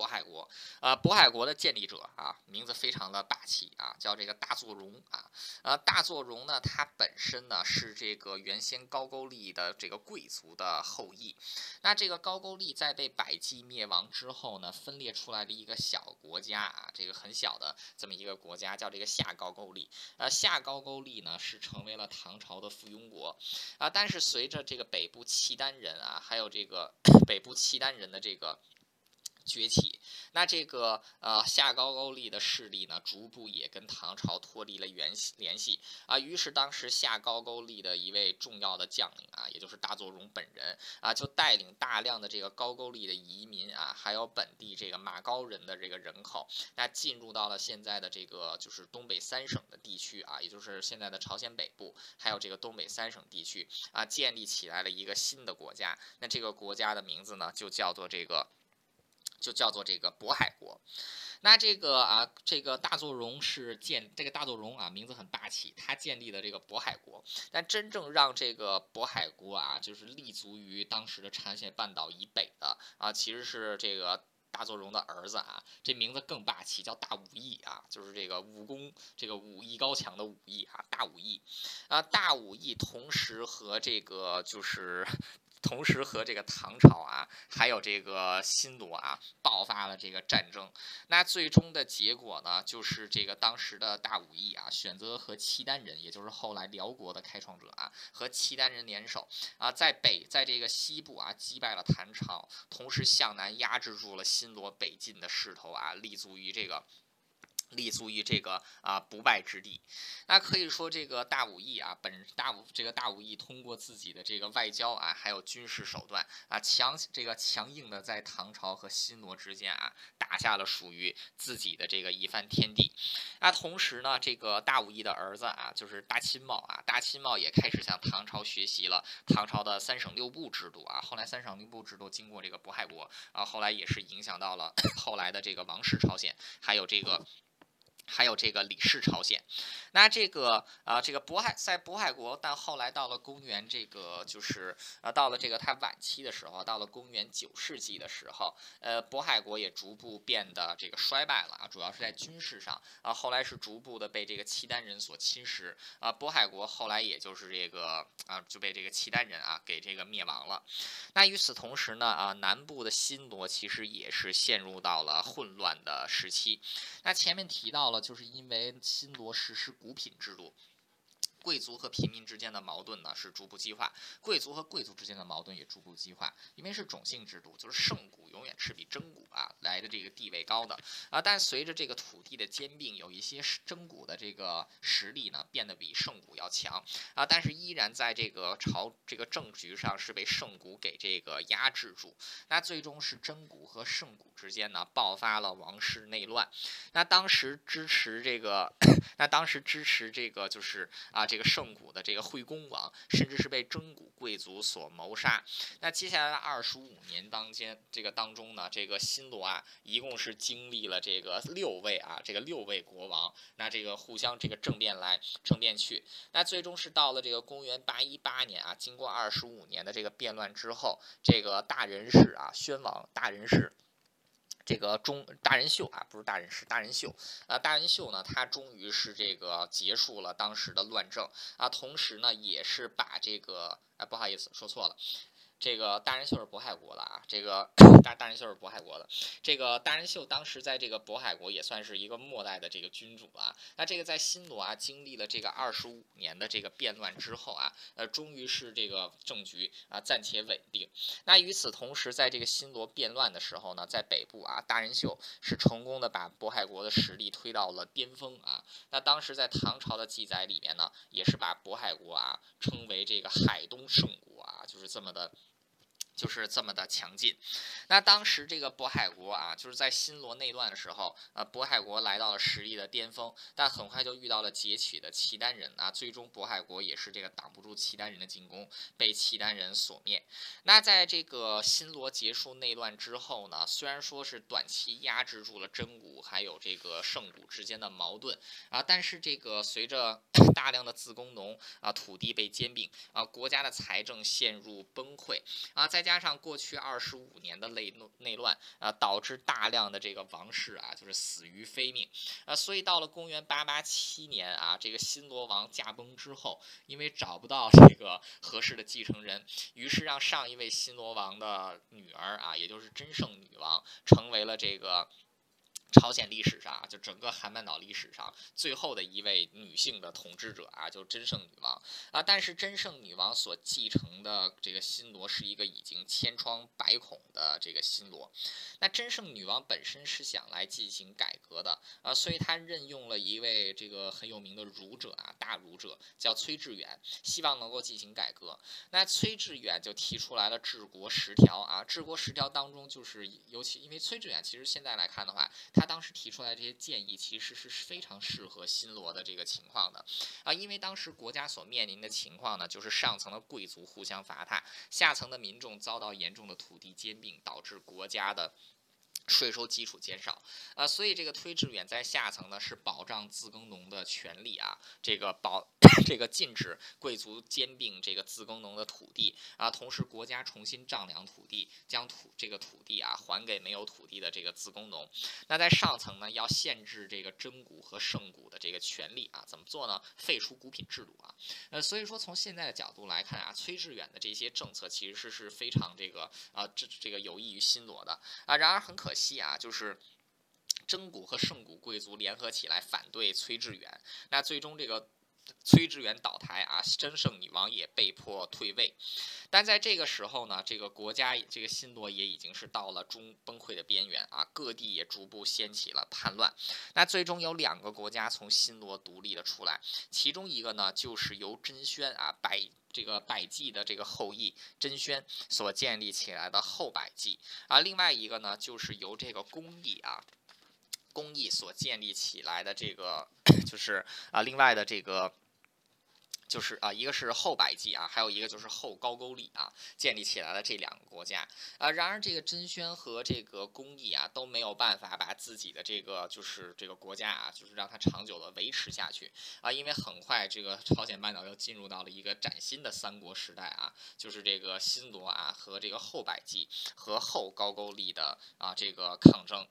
渤海国，呃，渤海国的建立者啊，名字非常的霸气啊，叫这个大作荣啊，呃，大作荣呢，他本身呢是这个原先高句丽的这个贵族的后裔，那这个高句丽在被百济灭亡之后呢，分裂出来的一个小国家啊，这个很小的这么一个国家叫这个下高句丽，呃，下高句丽呢是成为了唐朝的附庸国。啊，但是随着这个北部契丹人啊，还有这个 北部契丹人的这个。崛起，那这个呃下高句丽的势力呢，逐步也跟唐朝脱离了联系联系啊。于是当时下高句丽的一位重要的将领啊，也就是大作荣本人啊，就带领大量的这个高句丽的移民啊，还有本地这个马高人的这个人口，那进入到了现在的这个就是东北三省的地区啊，也就是现在的朝鲜北部，还有这个东北三省地区啊，建立起来了一个新的国家。那这个国家的名字呢，就叫做这个。就叫做这个渤海国，那这个啊，这个大作荣是建这个大作荣啊，名字很霸气，他建立的这个渤海国。但真正让这个渤海国啊，就是立足于当时的朝鲜半岛以北的啊，其实是这个大作荣的儿子啊，这名字更霸气，叫大武义啊，就是这个武功这个武艺高强的武艺啊，大武义啊，大武义同时和这个就是。同时和这个唐朝啊，还有这个新罗啊，爆发了这个战争。那最终的结果呢，就是这个当时的大武义啊，选择和契丹人，也就是后来辽国的开创者啊，和契丹人联手啊，在北在这个西部啊，击败了唐朝，同时向南压制住了新罗北进的势头啊，立足于这个。立足于这个啊不败之地，那可以说这个大武艺啊，本大武这个大武艺通过自己的这个外交啊，还有军事手段啊，强这个强硬的在唐朝和新罗之间啊，打下了属于自己的这个一番天地。那同时呢，这个大武艺的儿子啊，就是大钦茂啊，大钦茂也开始向唐朝学习了唐朝的三省六部制度啊。后来三省六部制度经过这个渤海国啊，后来也是影响到了 后来的这个王室朝鲜，还有这个。还有这个李氏朝鲜，那这个啊，这个渤海在渤海国，但后来到了公元这个就是啊，到了这个它晚期的时候，到了公元九世纪的时候，呃，渤海国也逐步变得这个衰败了啊，主要是在军事上啊，后来是逐步的被这个契丹人所侵蚀啊，渤海国后来也就是这个啊就被这个契丹人啊给这个灭亡了。那与此同时呢啊，南部的新罗其实也是陷入到了混乱的时期。那前面提到了。就是因为新罗实施古品制度。贵族和平民之间的矛盾呢是逐步激化，贵族和贵族之间的矛盾也逐步激化，因为是种姓制度，就是圣古永远是比真古啊来的这个地位高的啊。但随着这个土地的兼并，有一些真古的这个实力呢变得比圣古要强啊，但是依然在这个朝这个政局上是被圣古给这个压制住。那最终是真古和圣古之间呢爆发了王室内乱。那当时支持这个，那当时支持这个就是啊。这个圣古的这个惠公王，甚至是被真古贵族所谋杀。那接下来的二十五年当间，这个当中呢，这个新罗啊，一共是经历了这个六位啊，这个六位国王，那这个互相这个政变来政变去。那最终是到了这个公元八一八年啊，经过二十五年的这个变乱之后，这个大人氏啊，宣王大人氏。这个中大人秀啊，不是大人是大人秀啊，大人秀呢，他终于是这个结束了当时的乱政啊，同时呢，也是把这个哎，不好意思，说错了。这个大人秀是渤海国的啊，这个 大大人秀是渤海国的。这个大人秀当时在这个渤海国也算是一个末代的这个君主了。那这个在新罗啊，经历了这个二十五年的这个变乱之后啊，呃，终于是这个政局啊暂且稳定。那与此同时，在这个新罗变乱的时候呢，在北部啊，大人秀是成功的把渤海国的实力推到了巅峰啊。那当时在唐朝的记载里面呢，也是把渤海国啊称为这个海东圣国啊，就是这么的。就是这么的强劲，那当时这个渤海国啊，就是在新罗内乱的时候，呃，渤海国来到了实力的巅峰，但很快就遇到了劫取的契丹人啊，最终渤海国也是这个挡不住契丹人的进攻，被契丹人所灭。那在这个新罗结束内乱之后呢，虽然说是短期压制住了真古还有这个圣古之间的矛盾啊，但是这个随着 大量的自工农啊，土地被兼并啊，国家的财政陷入崩溃啊，再加加上过去二十五年的内内乱啊，导致大量的这个王室啊，就是死于非命啊，所以到了公元八八七年啊，这个新罗王驾崩之后，因为找不到这个合适的继承人，于是让上一位新罗王的女儿啊，也就是真圣女王，成为了这个。朝鲜历史上啊，就整个韩半岛历史上最后的一位女性的统治者啊，就真圣女王啊。但是真圣女王所继承的这个新罗是一个已经千疮百孔的这个新罗。那真圣女王本身是想来进行改革的啊，所以她任用了一位这个很有名的儒者啊，大儒者叫崔致远，希望能够进行改革。那崔致远就提出来了治国十条啊，治国十条当中就是尤其因为崔致远其实现在来看的话。他当时提出来这些建议，其实是非常适合新罗的这个情况的，啊，因为当时国家所面临的情况呢，就是上层的贵族互相伐他，下层的民众遭到严重的土地兼并，导致国家的。税收基础减少，啊，所以这个推致远在下层呢是保障自耕农的权利啊，这个保 这个禁止贵族兼并这个自耕农的土地啊，同时国家重新丈量土地，将土这个土地啊还给没有土地的这个自耕农。那在上层呢要限制这个真股和圣股的这个权利啊，怎么做呢？废除股品制度啊，呃，所以说从现在的角度来看啊，崔致远的这些政策其实是是非常这个啊这这个有益于新罗的啊，然而很可惜。期啊，就是真古和圣古贵族联合起来反对崔致远，那最终这个崔致远倒台啊，真圣女王也被迫退位。但在这个时候呢，这个国家这个新罗也已经是到了中崩溃的边缘啊，各地也逐步掀起了叛乱。那最终有两个国家从新罗独立了出来，其中一个呢，就是由真宣啊百这个百济的这个后裔真宣所建立起来的后百济啊，另外一个呢，就是由这个公义啊公义所建立起来的这个 就是啊另外的这个。就是啊，一个是后百济啊，还有一个就是后高句丽啊，建立起来的这两个国家啊。然而，这个真宣和这个公义啊都没有办法把自己的这个就是这个国家啊，就是让它长久的维持下去啊。因为很快这个朝鲜半岛又进入到了一个崭新的三国时代啊，就是这个新罗啊和这个后百济和后高句丽的啊这个抗争。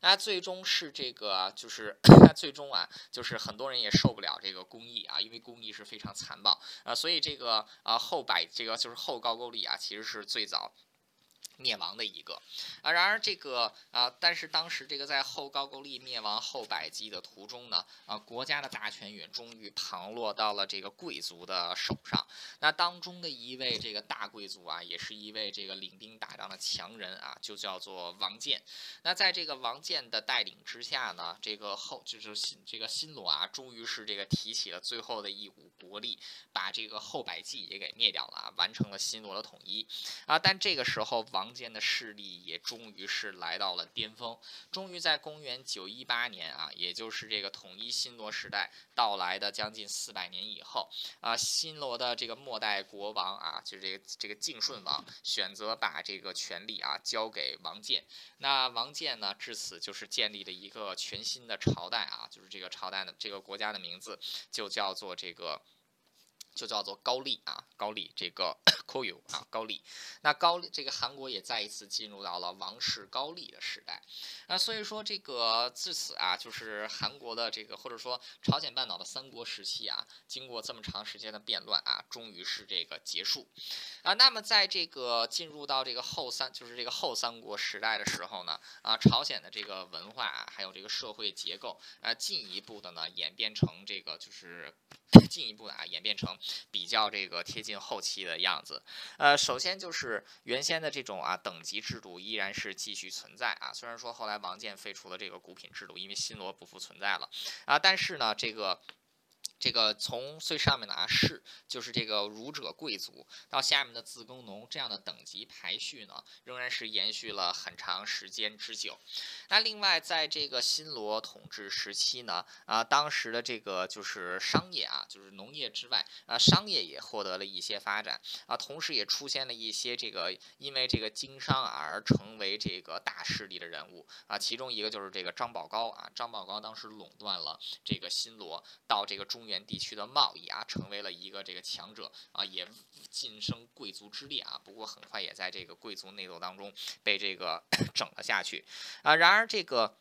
那最终是这个就是 最终啊，就是很多人也受不了这个公义啊，因为公义是非常。残暴啊，所以这个啊后百这个就是后高句丽啊，其实是最早。灭亡的一个啊，然而这个啊，但是当时这个在后高句丽灭亡后百济的途中呢，啊，国家的大权也终于旁落到了这个贵族的手上。那当中的一位这个大贵族啊，也是一位这个领兵打仗的强人啊，就叫做王建。那在这个王建的带领之下呢，这个后就是新这个新罗啊，终于是这个提起了最后的一股国力，把这个后百济也给灭掉了啊，完成了新罗的统一啊。但这个时候王。王建的势力也终于是来到了巅峰，终于在公元九一八年啊，也就是这个统一新罗时代到来的将近四百年以后啊，新罗的这个末代国王啊，就是这个这个敬顺王选择把这个权力啊交给王建。那王建呢，至此就是建立了一个全新的朝代啊，就是这个朝代的这个国家的名字就叫做这个。就叫做高丽啊，高丽这个 Koyu 啊，高丽。那高丽这个韩国也再一次进入到了王室高丽的时代。那所以说这个自此啊，就是韩国的这个或者说朝鲜半岛的三国时期啊，经过这么长时间的变乱啊，终于是这个结束啊。那么在这个进入到这个后三就是这个后三国时代的时候呢，啊，朝鲜的这个文化啊，还有这个社会结构啊，进一步的呢演变成这个就是 进一步的啊演变成。比较这个贴近后期的样子，呃，首先就是原先的这种啊等级制度依然是继续存在啊，虽然说后来王建废除了这个股品制度，因为新罗不复存在了啊，但是呢这个。这个从最上面的啊士，就是这个儒者贵族，到下面的自耕农这样的等级排序呢，仍然是延续了很长时间之久。那另外，在这个新罗统治时期呢，啊，当时的这个就是商业啊，就是农业之外啊，商业也获得了一些发展啊，同时也出现了一些这个因为这个经商而成为这个大势力的人物啊，其中一个就是这个张宝高啊，张宝高当时垄断了这个新罗到这个中原。地区的贸易啊，成为了一个这个强者啊，也晋升贵族之列啊。不过很快也在这个贵族内斗当中被这个 整了下去啊。然而这个。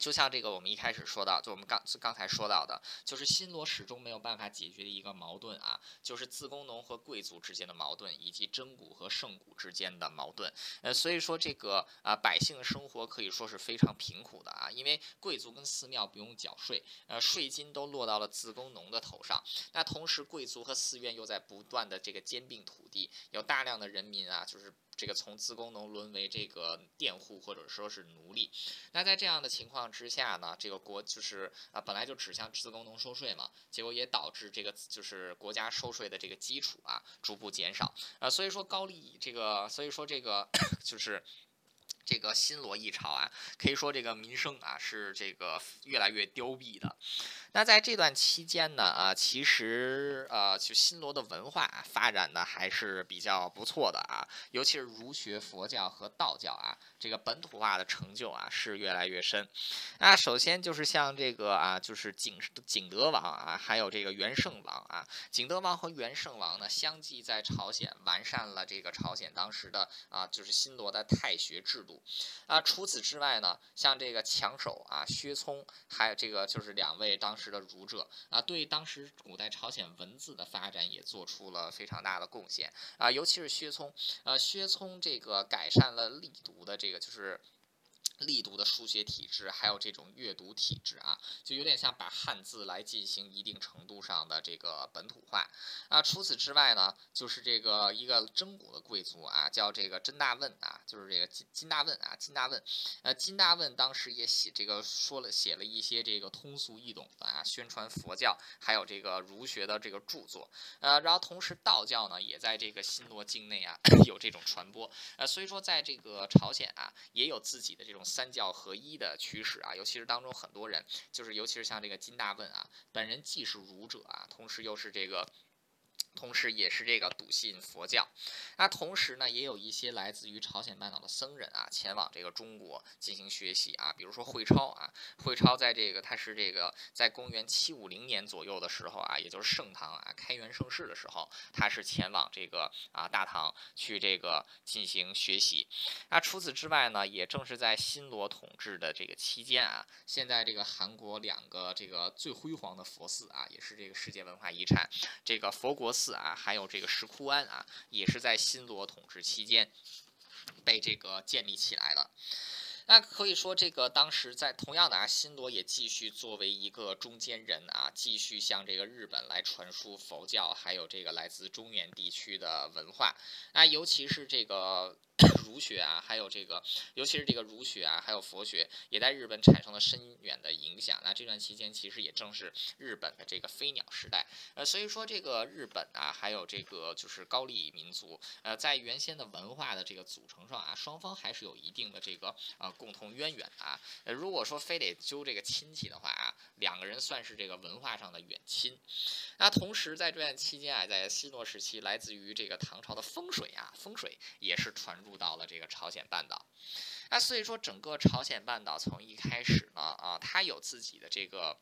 就像这个，我们一开始说到，就我们刚刚才说到的，就是新罗始终没有办法解决的一个矛盾啊，就是自工农和贵族之间的矛盾，以及真古和圣古之间的矛盾。呃，所以说这个啊，百姓的生活可以说是非常贫苦的啊，因为贵族跟寺庙不用缴税，呃，税金都落到了自工农的头上。那同时，贵族和寺院又在不断的这个兼并土地，有大量的人民啊，就是。这个从自工农沦为这个佃户或者说是奴隶，那在这样的情况之下呢，这个国就是啊本来就只向自工农收税嘛，结果也导致这个就是国家收税的这个基础啊逐步减少啊，所以说高丽这个，所以说这个就是。这个新罗一朝啊，可以说这个民生啊是这个越来越凋敝的。那在这段期间呢，啊，其实呃，就新罗的文化发展的还是比较不错的啊，尤其是儒学、佛教和道教啊，这个本土化的成就啊是越来越深。那首先就是像这个啊，就是景景德王啊，还有这个元圣王啊，景德王和元圣王呢，相继在朝鲜完善了这个朝鲜当时的啊，就是新罗的太学制度。啊，除此之外呢，像这个强手啊，薛聪，还有这个就是两位当。时的儒者啊，对当时古代朝鲜文字的发展也做出了非常大的贡献啊，尤其是薛聪，呃，薛聪这个改善了力读的这个就是。力读的书写体制，还有这种阅读体制啊，就有点像把汉字来进行一定程度上的这个本土化啊。除此之外呢，就是这个一个真古的贵族啊，叫这个甄大问啊，就是这个金金大问啊，金大问。呃，金大问当时也写这个说了写了一些这个通俗易懂的啊，宣传佛教还有这个儒学的这个著作。呃，然后同时道教呢，也在这个新罗境内啊 有这种传播。呃，所以说在这个朝鲜啊，也有自己的这种。三教合一的趋势啊，尤其是当中很多人，就是尤其是像这个金大问啊，本人既是儒者啊，同时又是这个。同时，也是这个笃信佛教。那同时呢，也有一些来自于朝鲜半岛的僧人啊，前往这个中国进行学习啊。比如说慧超啊，慧超在这个他是这个在公元七五零年左右的时候啊，也就是盛唐啊开元盛世的时候，他是前往这个啊大唐去这个进行学习。那除此之外呢，也正是在新罗统治的这个期间啊，现在这个韩国两个这个最辉煌的佛寺啊，也是这个世界文化遗产，这个佛国寺四。啊，还有这个石窟庵啊，也是在新罗统治期间被这个建立起来的。那可以说，这个当时在同样的啊，新罗也继续作为一个中间人啊，继续向这个日本来传输佛教，还有这个来自中原地区的文化。那尤其是这个。儒学啊，还有这个，尤其是这个儒学啊，还有佛学，也在日本产生了深远的影响。那这段期间，其实也正是日本的这个飞鸟时代。呃，所以说这个日本啊，还有这个就是高丽民族，呃，在原先的文化的这个组成上啊，双方还是有一定的这个呃共同渊源啊。呃，如果说非得揪这个亲戚的话啊，两个人算是这个文化上的远亲。那同时在这段期间啊，在新罗时期，来自于这个唐朝的风水啊，风水也是传入。入到了这个朝鲜半岛，那所以说整个朝鲜半岛从一开始呢，啊，它有自己的这个。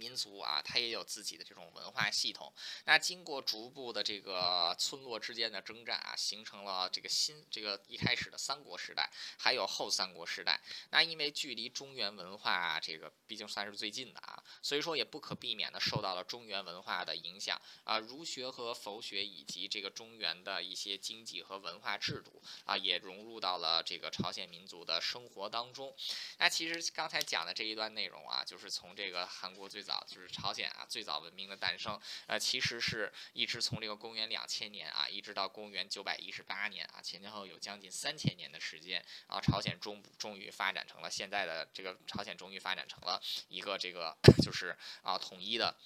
民族啊，它也有自己的这种文化系统。那经过逐步的这个村落之间的征战啊，形成了这个新这个一开始的三国时代，还有后三国时代。那因为距离中原文化这个毕竟算是最近的啊，所以说也不可避免的受到了中原文化的影响啊。儒学和佛学以及这个中原的一些经济和文化制度啊，也融入到了这个朝鲜民族的生活当中。那其实刚才讲的这一段内容啊，就是从这个韩国最早早就是朝鲜啊，最早文明的诞生，呃，其实是一直从这个公元两千年啊，一直到公元九百一十八年啊，前前后后有将近三千年的时间啊，朝鲜终终于发展成了现在的这个朝鲜，终于发展成了一个这个 就是啊统一的。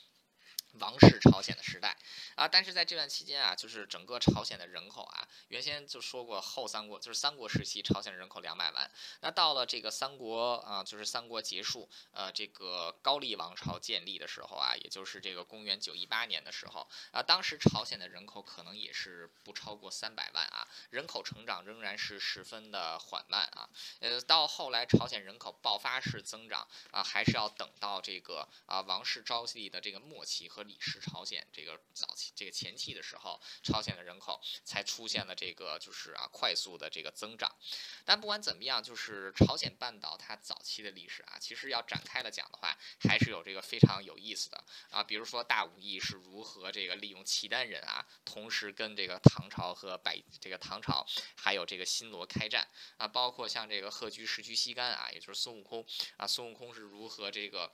王室朝鲜的时代啊，但是在这段期间啊，就是整个朝鲜的人口啊，原先就说过后三国就是三国时期朝鲜人口两百万，那到了这个三国啊，就是三国结束，呃，这个高丽王朝建立的时候啊，也就是这个公元九一八年的时候啊，当时朝鲜的人口可能也是不超过三百万啊，人口成长仍然是十分的缓慢啊，呃，到后来朝鲜人口爆发式增长啊，还是要等到这个啊王室朝夕的这个末期和。李氏朝鲜这个早期这个前期的时候，朝鲜的人口才出现了这个就是啊快速的这个增长。但不管怎么样，就是朝鲜半岛它早期的历史啊，其实要展开了讲的话，还是有这个非常有意思的啊。比如说大武义是如何这个利用契丹人啊，同时跟这个唐朝和百这个唐朝还有这个新罗开战啊，包括像这个鹤居石居西干啊，也就是孙悟空啊，孙悟空是如何这个。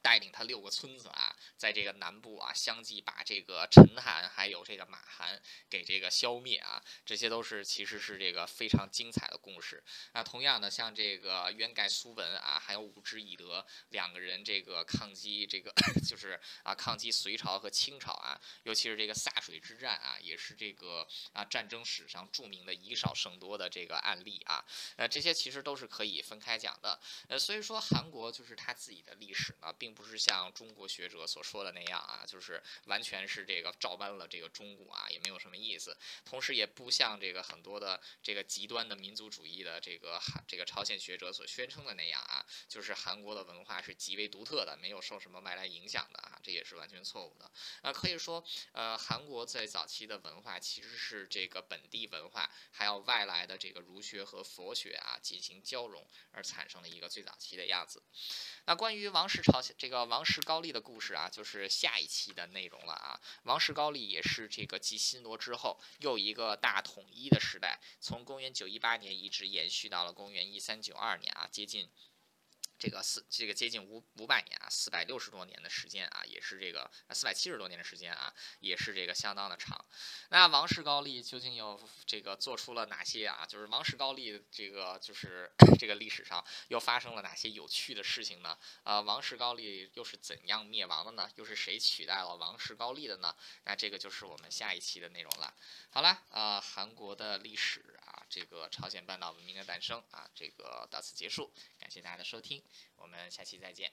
带领他六个村子啊，在这个南部啊，相继把这个陈韩还有这个马韩给这个消灭啊，这些都是其实是这个非常精彩的故事。那同样的，像这个渊盖苏文啊，还有武之以德两个人这个抗击这个 就是啊抗击隋朝和清朝啊，尤其是这个柞水之战啊，也是这个啊战争史上著名的以少胜多的这个案例啊。那，这些其实都是可以分开讲的。呃，所以说韩国就是他自己的历史呢，并不是像中国学者所说的那样啊，就是完全是这个照搬了这个中古啊，也没有什么意思。同时，也不像这个很多的这个极端的民族主义的这个这个朝鲜学者所宣称的那样啊，就是韩国的文化是极为独特的，没有受什么外来影响的啊，这也是完全错误的。那，可以说，呃，韩国在早期的文化其实是这个本地文化还有外来的这个儒学和佛学啊进行交融而产生的一个最早期的样子。那关于王室朝鲜这个王室高丽的故事啊，就是下一期的内容了啊。王室高丽也是这个继新罗之后又一个大统一的时代，从公元九一八年一直延续到了公元一三九二年啊，接近。这个四这个接近五五百年啊，四百六十多年的时间啊，也是这个四百七十多年的时间啊，也是这个相当的长。那王室高丽究竟又这个做出了哪些啊？就是王室高丽这个就是 这个历史上又发生了哪些有趣的事情呢？啊，王室高丽又是怎样灭亡的呢？又是谁取代了王室高丽的呢？那这个就是我们下一期的内容了。好了，啊，韩国的历史，这个朝鲜半岛文明的诞生啊，这个到此结束，感谢大家的收听。我们下期再见。